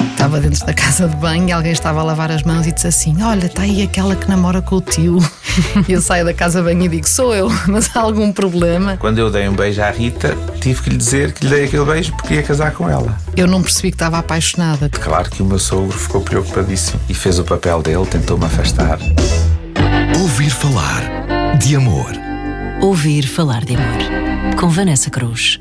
Estava dentro da casa de banho e alguém estava a lavar as mãos e disse assim: Olha, está aí aquela que namora com o tio. E eu saio da casa de banho e digo: Sou eu, mas há algum problema? Quando eu dei um beijo à Rita, tive que lhe dizer que lhe dei aquele beijo porque ia casar com ela. Eu não percebi que estava apaixonada. Claro que o meu sogro ficou preocupadíssimo e fez o papel dele, tentou-me afastar. Ouvir falar de amor. Ouvir falar de amor. Com Vanessa Cruz.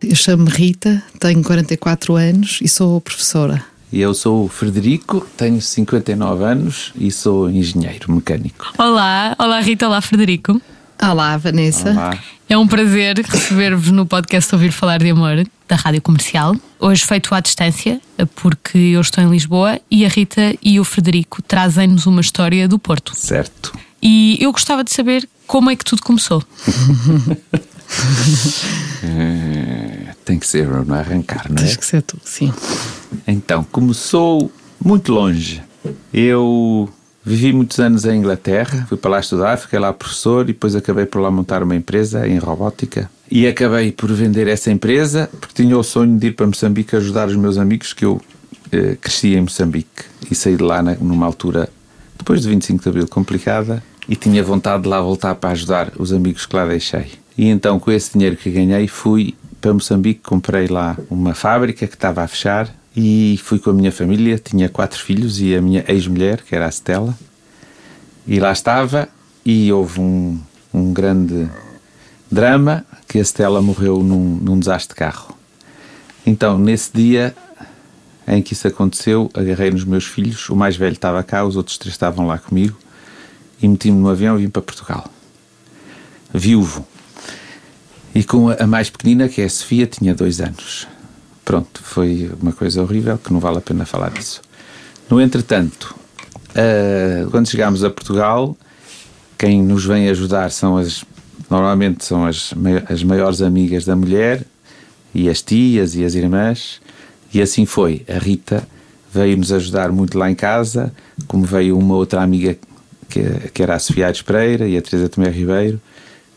Eu chamo-me Rita, tenho 44 anos e sou professora. E eu sou o Frederico, tenho 59 anos e sou engenheiro mecânico. Olá, olá Rita, olá Frederico. Olá, Vanessa. Olá. É um prazer receber-vos no podcast Ouvir Falar de Amor da Rádio Comercial. Hoje feito à distância, porque eu estou em Lisboa e a Rita e o Frederico trazem-nos uma história do Porto. Certo. E eu gostava de saber como é que tudo começou. É, tem que ser no arrancar, não é? Tens que ser tu, sim. Então, começou muito longe. Eu vivi muitos anos em Inglaterra, fui para lá estudar, fiquei lá professor e depois acabei por lá montar uma empresa em robótica. E acabei por vender essa empresa porque tinha o sonho de ir para Moçambique ajudar os meus amigos que eu eh, cresci em Moçambique e saí de lá na- numa altura depois de 25 de Abril complicada e tinha vontade de lá voltar para ajudar os amigos que lá deixei. E então com esse dinheiro que ganhei fui para Moçambique, comprei lá uma fábrica que estava a fechar e fui com a minha família, tinha quatro filhos e a minha ex-mulher, que era a Stella, e lá estava e houve um, um grande drama que a Stella morreu num, num desastre de carro. Então, nesse dia em que isso aconteceu, agarrei nos meus filhos, o mais velho estava cá, os outros três estavam lá comigo, e meti-me no avião e vim para Portugal. Viúvo. E com a mais pequenina, que é a Sofia, tinha dois anos. Pronto, foi uma coisa horrível que não vale a pena falar disso. No entretanto, ah, quando chegámos a Portugal, quem nos vem ajudar são as. Normalmente são as, as maiores amigas da mulher, e as tias e as irmãs, e assim foi. A Rita veio nos ajudar muito lá em casa, como veio uma outra amiga que, que era a Sofia Aires Pereira e a Teresa Tomé Ribeiro,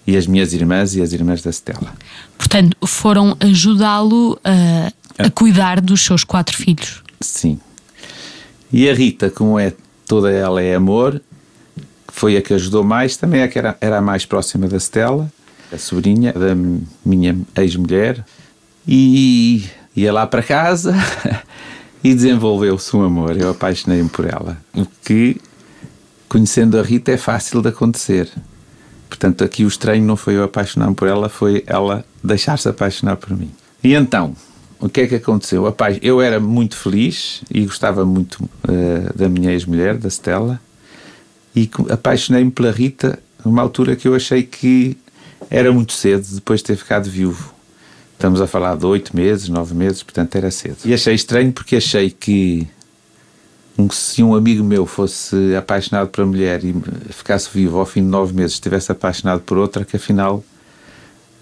e as minhas irmãs e as irmãs da Stella. Portanto, foram ajudá-lo a, a cuidar dos seus quatro filhos. Sim. E a Rita, como é toda ela é amor, foi a que ajudou mais, também é a que era, era a mais próxima da Stella, a sobrinha da minha ex-mulher, e ia lá para casa e desenvolveu-se um amor. Eu apaixonei-me por ela. O que, conhecendo a Rita, é fácil de acontecer. Portanto, aqui o estranho não foi eu apaixonar-me por ela, foi ela deixar-se apaixonar por mim. E então, o que é que aconteceu? Apa- Eu era muito feliz e gostava muito eh, da minha ex-mulher, da Stella, e apaixonei-me pela Rita numa altura que eu achei que era muito cedo, depois de ter ficado viúvo. Estamos a falar de oito meses, nove meses, portanto era cedo. E achei estranho porque achei que se um amigo meu fosse apaixonado por uma mulher e ficasse vivo ao fim de nove meses, estivesse apaixonado por outra, que afinal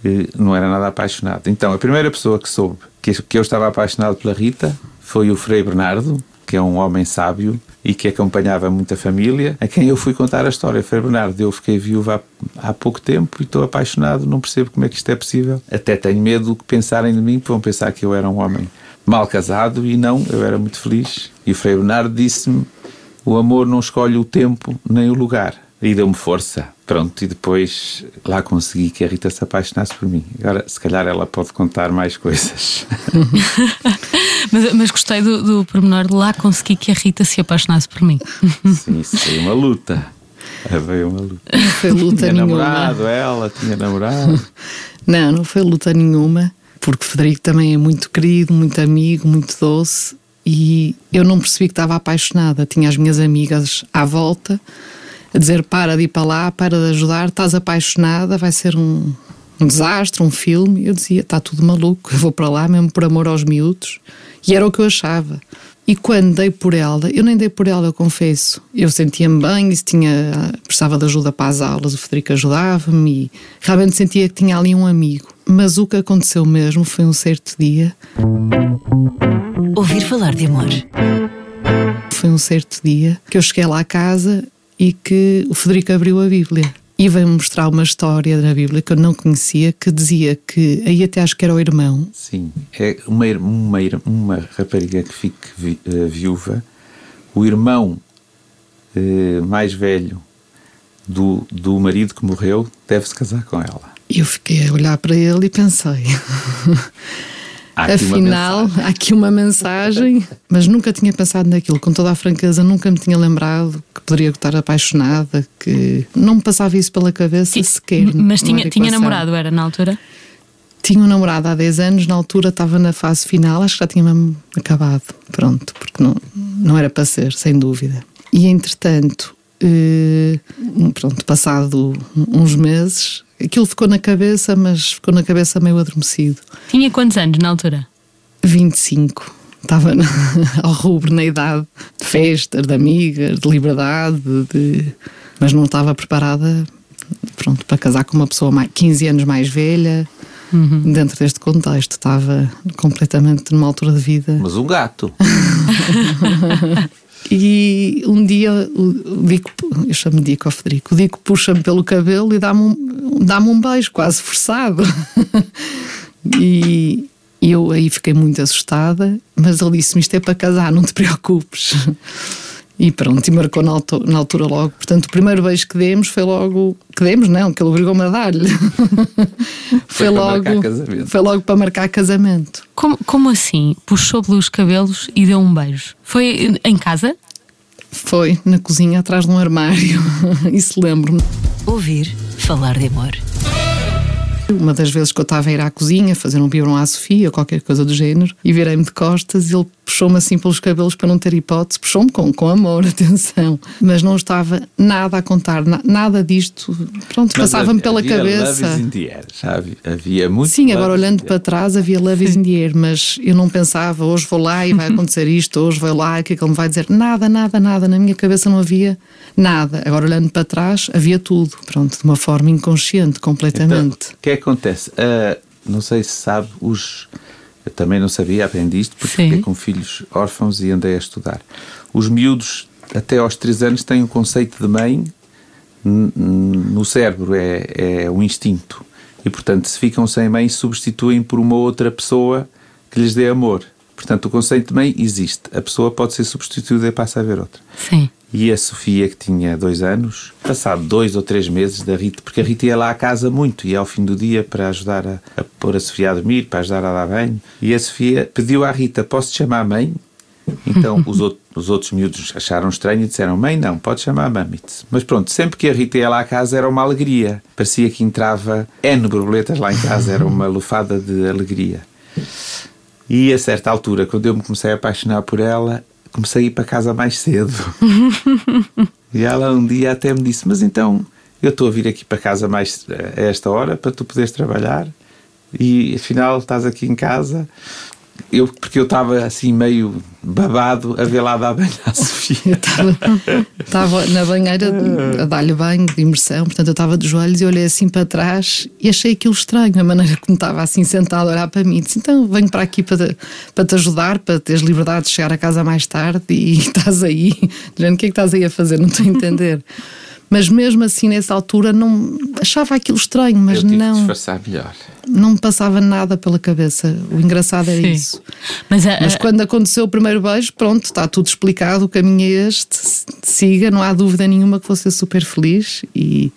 eh, não era nada apaixonado. Então, a primeira pessoa que soube que, eu estava apaixonado pela Rita foi o Frei Bernardo, que é um homem sábio e que acompanhava muita família, a quem eu fui contar a história. Frei Bernardo, eu fiquei viúva há, há pouco tempo e estou apaixonado, não percebo como é que isto é possível. Até tenho medo que pensarem de mim, porque vão pensar que eu era um homem mal casado e não, eu era muito feliz. E o Frei Bernardo disse-me: o amor não escolhe o tempo nem o lugar. E deu-me força. Pronto, e depois lá consegui que a Rita se apaixonasse por mim. Agora, se calhar ela pode contar mais coisas. Mas, mas gostei do, do pormenor de lá consegui que a Rita se apaixonasse por mim. Sim, isso foi uma luta. Foi uma luta. Não foi luta Tinha nenhuma. namorado, ela tinha namorado. Não, não foi luta nenhuma, porque Frederico também é muito querido, muito amigo, muito doce. E eu não percebi que estava apaixonada. Tinha as minhas amigas à volta a dizer: para de ir para lá, para de ajudar, estás apaixonada, vai ser um, um desastre, um filme. Eu dizia: está tudo maluco, eu vou para lá mesmo por amor aos miúdos. E era o que eu achava. E quando dei por ela, eu nem dei por ela, eu confesso. Eu sentia-me bem, se tinha, precisava de ajuda para as aulas, o Federico ajudava-me e realmente sentia que tinha ali um amigo. Mas o que aconteceu mesmo foi um certo dia, Ouvir falar de amor. foi um certo dia que eu cheguei lá à casa e que o Federico abriu a Bíblia. e veio-me mostrar uma história da Bíblia que eu não conhecia, que dizia que, aí até acho que era o irmão, Sim, é uma, uma, uma rapariga que fique vi- eh, viúva, o irmão eh, mais velho do, do marido que morreu deve-se casar com ela. E eu fiquei a olhar para ele e pensei. Há uma Afinal, há aqui uma mensagem, mas nunca tinha pensado naquilo. Com toda a franqueza, nunca me tinha lembrado que poderia estar apaixonada, que não me passava isso pela cabeça sequer. Mas não tinha, tinha namorado, era na altura? Tinha um namorado há 10 anos, na altura estava na fase final, acho que já tinha mesmo acabado. Pronto, porque não, não era para ser, sem dúvida. E entretanto, eh, pronto, passado uns meses, aquilo ficou na cabeça, mas ficou na cabeça meio adormecido. Tinha quantos anos na altura? 25. Estava na- ao rubro na idade de festas, de amigas, de liberdade, de... mas não estava preparada pronto, para casar com uma pessoa mais, 15 anos mais velha. Dentro deste contexto, estava completamente numa altura de vida. Mas um gato. E um dia o, Dico, eu chamo Dico ao Federico, o Dico puxa-me pelo cabelo e dá-me um, dá um beijo, quase forçado. e eu aí fiquei muito assustada, mas ele disse-me: Isto é para casar, não te preocupes. E pronto, e marcou na altura, na altura logo. Portanto, o primeiro beijo que demos foi logo. Que demos, não, que ele obrigou-me a dar-lhe. foi, para logo. marcar casamento. Foi logo para marcar casamento. Como, como assim? Puxou pelos cabelos e deu um beijo? Foi em casa? Foi na cozinha atrás de um armário. Isso lembro-me. Ouvir falar de amor. Uma das vezes que eu estava a ir à cozinha fazer um biberon à Sofia ou qualquer coisa do género e virei-me de costas e ele puxou-me assim pelos cabelos para não ter hipótese. Puxou-me com, com amor, atenção. Mas não estava nada a contar, na- nada disto. Pronto, passava-me pela havia cabeça. Love is in the air, já havia, havia muito. Sim, agora olhando para trás havia Love is in the air, mas eu não pensava, hoje vou lá e vai acontecer isto, hoje vou lá e o que é que ele me vai dizer? Nada, nada, nada. Na minha cabeça não havia nada. Agora olhando para trás havia tudo. Pronto, de uma forma inconsciente, completamente. Então, o que é que acontece? Ah, não sei se sabe, os. Eu também não sabia, aprendi isto porque fiquei com filhos órfãos e andei a estudar. Os miúdos, até aos 3 anos, têm um conceito de mãe no cérebro, é, é um instinto. E, portanto, se ficam sem mãe, substituem por uma outra pessoa que lhes dê amor. Portanto, o conceito de mãe existe. A pessoa pode ser substituída e passa a haver outra. Sim. E a Sofia, que tinha dois anos, passado dois ou três meses da Rita, porque a Rita ia lá à casa muito, ia ao fim do dia para ajudar a, a pôr a Sofia a dormir, para ajudar a dar banho. E a Sofia pediu à Rita: Posso te chamar mãe? Então os, outros, os outros miúdos acharam estranho e disseram: Mãe, não, pode chamar mami. Mas pronto, sempre que a Rita ia lá à casa era uma alegria. Parecia que entrava N borboletas lá em casa, era uma lufada de alegria. E a certa altura, quando eu me comecei a apaixonar por ela, comecei a ir para casa mais cedo. e ela um dia até me disse: Mas então, eu estou a vir aqui para casa mais a esta hora para tu poderes trabalhar e afinal estás aqui em casa. Eu, porque eu estava assim meio babado a ver lá dar banho à Sofia. Estava, na banheira a dar-lhe banho de imersão, portanto eu estava de joelhos e olhei assim para trás e achei aquilo estranho, a maneira como estava assim sentado a olhar para mim. Disse, então venho para aqui para, para te ajudar, para teres liberdade de chegar a casa mais tarde e estás aí. Dizendo, o que é que estás aí a fazer? Não estou a entender. Mas mesmo assim, nessa altura, não achava aquilo estranho, mas eu tive não, disfarçar melhor. não me passava nada pela cabeça. O engraçado era Sim. isso. Mas, a, Mas quando aconteceu o primeiro beijo, pronto, está tudo explicado, o caminho é este, siga, não há dúvida nenhuma que vou ser super feliz e,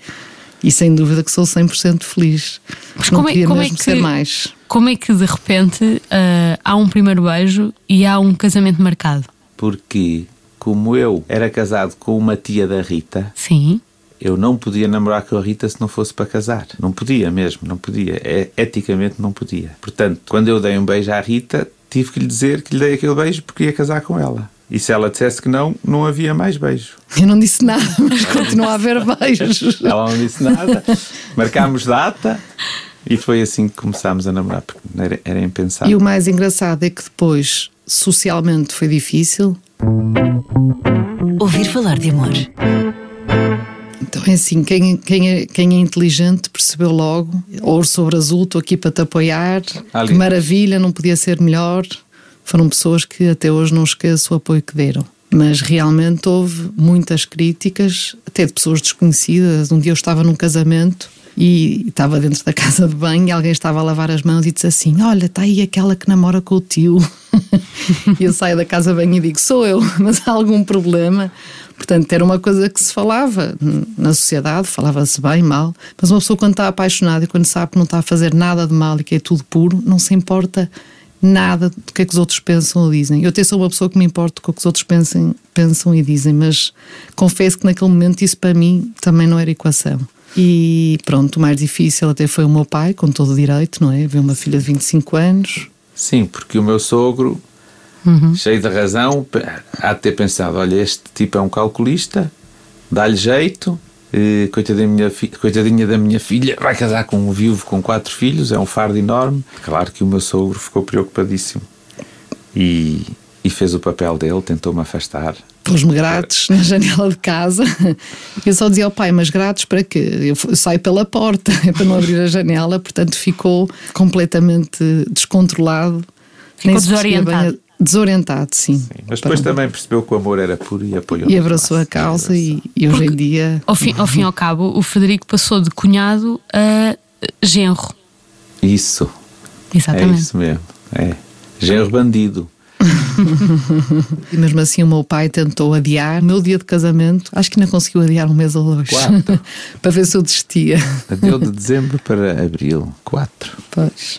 e sem dúvida que sou 100% feliz. Mas não como é- como é mesmo que- ser mais. como é que de repente ah, há um primeiro beijo e há um casamento marcado? Porque, como eu era casado com uma tia da Rita, Sim. eu não podia namorar com a Rita se não fosse para casar. Não podia mesmo, não podia. É, eticamente não podia. Portanto, quando eu dei um beijo à Rita, tive que lhe dizer que lhe dei aquele beijo porque ia casar com ela. E se ela dissesse que não, não havia mais beijo. Eu não disse nada, mas continua a haver beijos. Ela não disse nada. Marcámos data e foi assim que começámos a namorar, porque era, era impensável. E o mais engraçado é que depois, socialmente, foi difícil. Ouvir falar de amor. Então é assim, quem, quem, é, quem é inteligente percebeu logo, ouro sobre azul, estou aqui para te apoiar, Ali. que maravilha, não podia ser melhor. Foram pessoas que até hoje não esqueço o apoio que deram. Mas realmente houve muitas críticas, até de pessoas desconhecidas. Um dia eu estava num casamento e estava dentro da casa de banho e alguém estava a lavar as mãos e disse assim: Olha, está aí aquela que namora com o tio. e eu saio da casa banho e digo: Sou eu, mas há algum problema? Portanto, era uma coisa que se falava na sociedade, falava-se bem, mal, mas uma pessoa, quando está apaixonada e quando sabe que não está a fazer nada de mal e que é tudo puro, não se importa nada do que é que os outros pensam ou dizem. Eu até sou uma pessoa que me importa com o que os outros pensem, pensam e dizem, mas confesso que naquele momento isso para mim também não era equação. E pronto, o mais difícil até foi o meu pai, com todo o direito, não é? Ver uma filha de 25 anos. Sim, porque o meu sogro, uhum. cheio de razão, há de ter pensado: olha, este tipo é um calculista, dá-lhe jeito, coitadinha, minha coitadinha da minha filha, vai casar com um viúvo com quatro filhos, é um fardo enorme. Claro que o meu sogro ficou preocupadíssimo e, e fez o papel dele, tentou-me afastar. Pôs-me grátis na janela de casa. Eu só dizia ao pai, mas grátis para quê? Eu saio pela porta, é para não abrir a janela, portanto ficou completamente descontrolado. Ficou desorientado desorientado, sim. sim mas depois para... também percebeu que o amor era puro e apoiou. E abraçou a causa e, e, hoje em dia. Ao fim, ao fim e ao cabo, o Frederico passou de cunhado a genro. Isso. Exatamente. É isso mesmo. É. Genro bandido. e mesmo assim o meu pai tentou adiar o meu dia de casamento, acho que ainda conseguiu adiar um mês ou dois para ver se eu desistia. Adiou de dezembro para abril, quatro. Pois.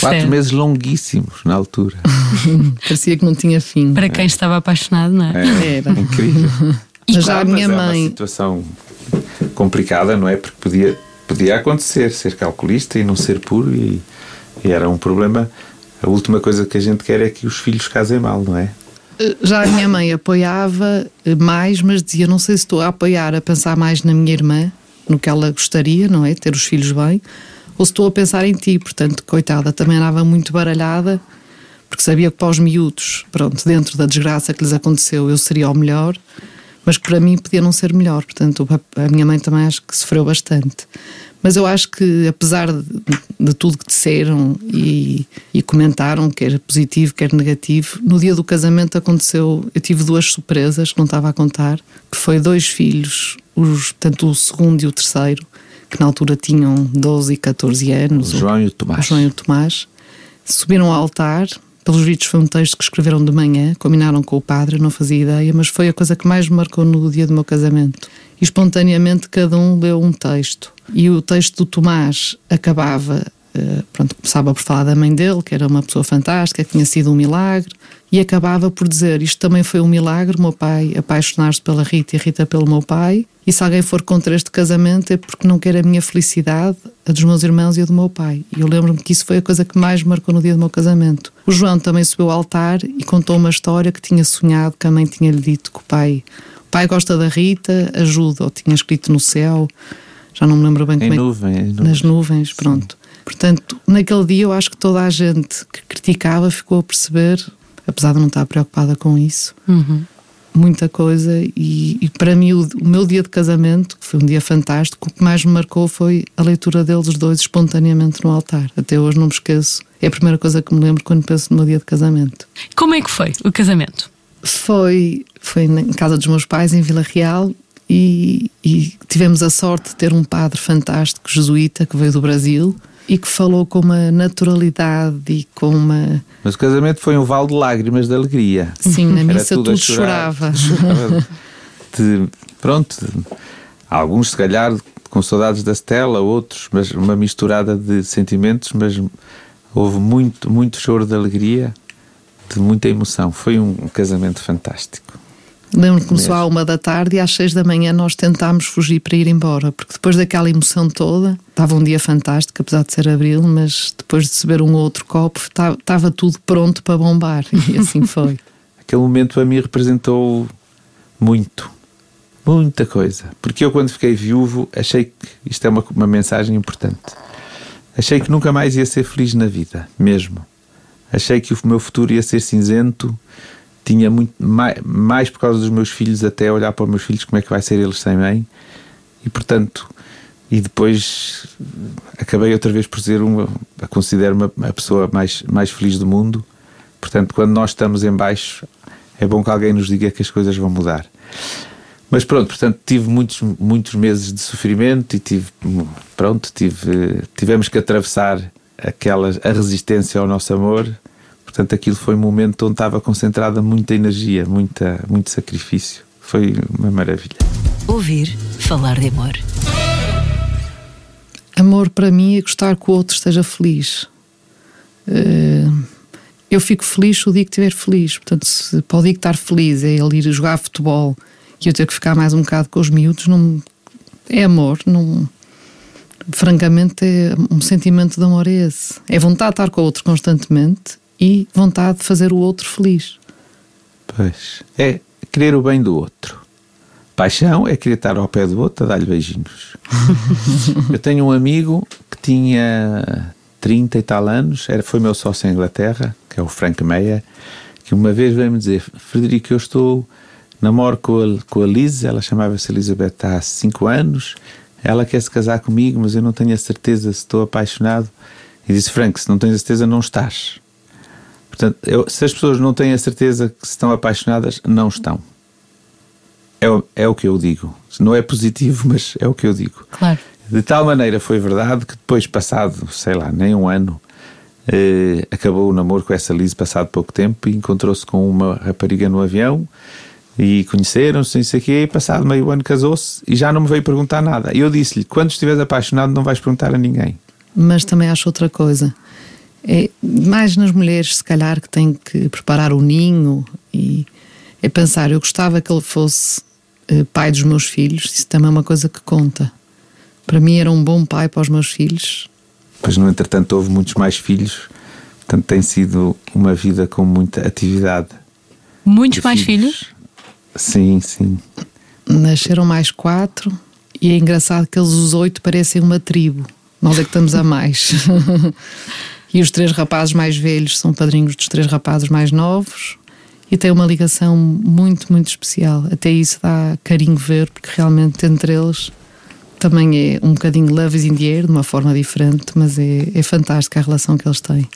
Quatro certo. meses longuíssimos na altura. Parecia que não tinha fim. Para quem é. estava apaixonado, não é? é era. Incrível. E mas já a minha mas mãe. É uma situação complicada, não é? Porque podia, podia acontecer ser calculista e não ser puro, e, e era um problema a última coisa que a gente quer é que os filhos casem mal, não é? Eh, já a minha mãe apoiava eh, mais, mas dizia: não sei se estou a apoiar, a pensar mais na minha irmã, no que ela gostaria, não é? Ter os filhos bem, ou se estou a pensar em ti. Portanto, coitada, também andava muito baralhada, porque sabia que para os miúdos, pronto, dentro da desgraça que lhes aconteceu, eu seria o melhor, mas para mim podia não ser melhor. Portanto, a minha mãe também acho que sofreu bastante. Mas eu acho que, apesar de, de tudo que disseram e, e, comentaram, quer positivo, quer negativo, no dia do casamento aconteceu. Eu tive duas surpresas que não estava a contar: que foi dois filhos, os, tanto o segundo e o terceiro, que na altura tinham 12 e 14 anos. O João e o Tomás. O João e o Tomás. Subiram ao altar. Pelos vídeos foi um texto que escreveram de manhã, combinaram com o padre, não fazia ideia, mas foi a coisa que mais me marcou no dia do meu casamento. E espontaneamente cada um leu um texto e o texto do Tomás acabava, uh, pronto, começava por falar da mãe dele, que era uma pessoa fantástica, que tinha sido um milagre, e acabava por dizer: Isto também foi um milagre, meu pai apaixonar-se pela Rita e Rita pelo meu pai, e se alguém for contra este casamento é porque não quer a minha felicidade, a dos meus irmãos e a do meu pai. E eu lembro-me que isso foi a coisa que mais marcou no dia do meu casamento. O João também subiu ao altar e contou uma história que tinha sonhado, que a mãe tinha-lhe dito que o pai, pai gosta da Rita, ajuda, ou tinha escrito no céu já não me lembro bem em como nuvem, é. Em nas nuvens, pronto. Sim. Portanto, naquele dia eu acho que toda a gente que criticava ficou a perceber, apesar de não estar preocupada com isso, uhum. muita coisa. E, e para mim, o, o, meu dia de casamento, que foi um dia fantástico, o que mais me marcou foi a leitura deles dois espontaneamente no altar. Até hoje não me esqueço. É a primeira coisa que me lembro quando penso no meu dia de casamento. Como é que foi o casamento? Foi, foi em casa dos meus pais, em Vila Real, e, e, tivemos a sorte de ter um padre fantástico, jesuíta, que veio do Brasil e que falou com uma naturalidade e com uma. Mas o casamento foi um vale de lágrimas de alegria. Sim, na missa tudo, tudo chorava. chorava. De, pronto, alguns se calhar com saudades da Stella, outros, mas uma misturada de sentimentos, mas houve muito, muito choro de alegria, de muita emoção. Foi um casamento fantástico. Lembro que começou à uma da tarde e às seis da manhã nós tentámos fugir para ir embora, porque depois daquela emoção toda, estava um dia fantástico, apesar de ser abril, mas depois de beber um outro copo, estava tudo pronto para bombar e assim foi. Aquele momento para mim representou muito, muita coisa, porque eu quando fiquei viúvo achei que isto é uma, uma mensagem importante. Achei que nunca mais ia ser feliz na vida, mesmo. Achei que o meu futuro ia ser cinzento tinha muito mais, mais por causa dos meus filhos até olhar para os meus filhos como é que vai ser eles sem mãe e portanto e depois acabei outra vez por ser uma considero-me a pessoa mais mais feliz do mundo portanto quando nós estamos em baixo é bom que alguém nos diga que as coisas vão mudar. Mas pronto, portanto, tive muitos, muitos meses de sofrimento e tive, pronto, tive, tivemos que atravessar aquelas, a resistência ao nosso amor. Portanto, aquilo foi um momento onde estava concentrada muita energia, muita, muito sacrifício. Foi uma maravilha. Ouvir falar de amor. Amor para mim é gostar que o outro esteja feliz. Eh, eu fico feliz o dia que estiver feliz. Portanto, se para o dia que estar feliz é ele ir jogar futebol e eu ter que ficar mais um bocado com os miúdos, não, é amor. Não, francamente, é um sentimento de amor é esse. É vontade de estar com o outro constantemente e vontade de fazer o outro feliz. Pois. É querer o bem do outro. Paixão é querer estar ao pé do outro a dar-lhe beijinhos. eu tenho um amigo que tinha 30 e tal anos, era, foi meu sócio em Inglaterra, que é o Frank Meyer, que uma vez veio-me dizer: Frederico, eu estou, namoro com a, com a Liz, ela chamava-se Elizabeth há 5 anos, ela quer se casar comigo, mas eu não tenho a certeza se estou apaixonado. E disse: Frank, se não tens a certeza, não estás. Portanto, eu, se as pessoas não têm a certeza que estão apaixonadas, não estão. É, é o que eu digo. Não é positivo, mas é o que eu digo. Claro. De tal maneira foi verdade que depois, passado, sei lá, nem um ano, eh, acabou o namoro com essa Liz, passado pouco tempo, e encontrou-se com uma rapariga no avião e conheceram-se, não sei o quê, e passado meio ano casou-se e já não me veio perguntar nada. E eu disse-lhe: quando estiveres apaixonado, não vais perguntar a ninguém. Mas também acho outra coisa. É mais nas mulheres, se calhar, que têm que preparar o ninho e é pensar, eu gostava que ele fosse eh, pai dos meus filhos, isso também é uma coisa que conta. Para mim era um bom pai para os meus filhos. Pois, no entretanto, houve muitos mais filhos, portanto, tem sido uma vida com muita atividade. Muitos mais filhos? Sim, sim. Nasceram mais quatro e é engraçado que eles, os oito, parecem uma tribo. Nós é que estamos a mais. e os três rapazes mais velhos são padrinhos dos três rapazes mais novos e tem uma ligação muito, muito especial. Até isso dá carinho ver, porque realmente entre eles também é um bocadinho love is in the air, de uma forma diferente, mas é, é fantástica a relação que eles têm.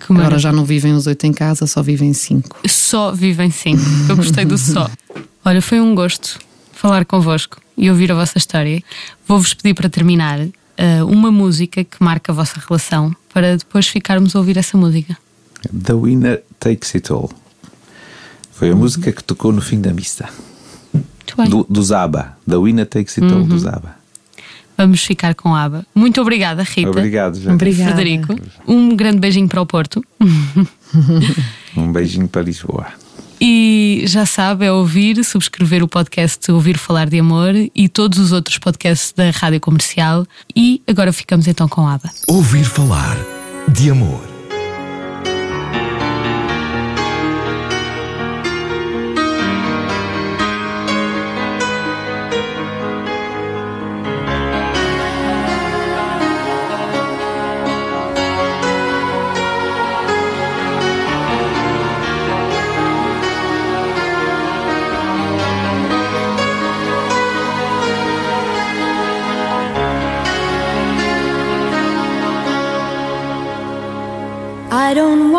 Que Agora já não vivem os oito em casa, só vivem cinco. Só vivem cinco. Eu gostei do só. Olha, foi um gosto falar convosco e ouvir a vossa história. Vou-vos pedir para terminar eh, uma música que marca a vossa relação para depois ficarmos a ouvir essa música. The Winner Takes It All. Foi a música que tocou no fim da missa. Muito bem. Do, do Zaba. The Winner Takes It All do Zaba. Vamos ficar com a aba. Muito obrigada, Rita. Obrigado. Obrigada. Frederico, um grande beijinho para o Porto. Um beijinho para Lisboa. E já sabe, é ouvir, subscrever o podcast Ouvir Falar de Amor e todos os outros podcasts da Rádio Comercial. E agora ficamos então com a aba. Ouvir falar de amor.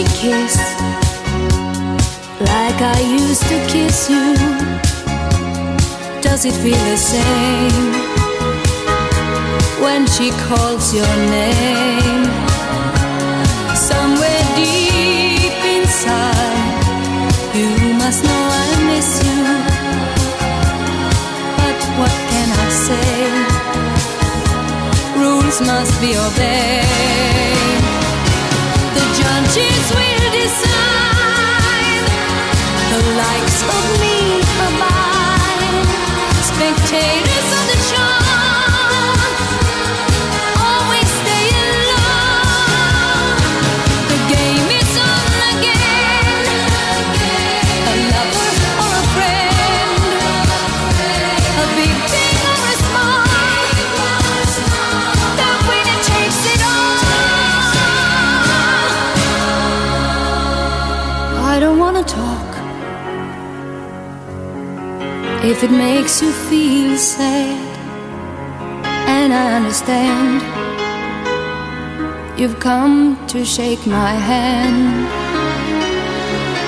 She kiss like I used to kiss you? Does it feel the same when she calls your name? Somewhere deep inside, you must know I miss you. But what can I say? Rules must be obeyed. Wanna talk. If it makes you feel sad, and I understand, you've come to shake my hand.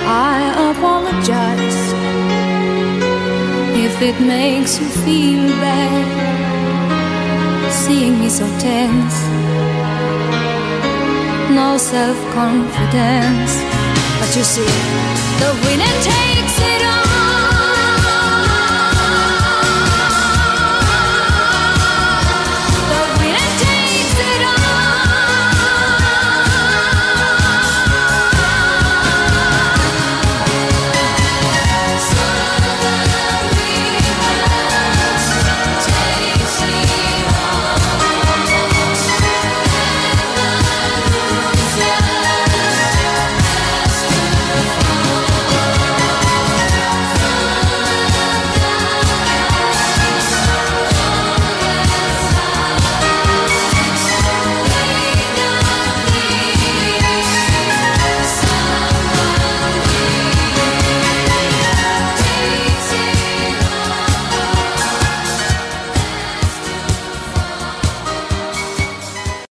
I apologize if it makes you feel bad, seeing me so tense, no self confidence. You see, the winner takes it all.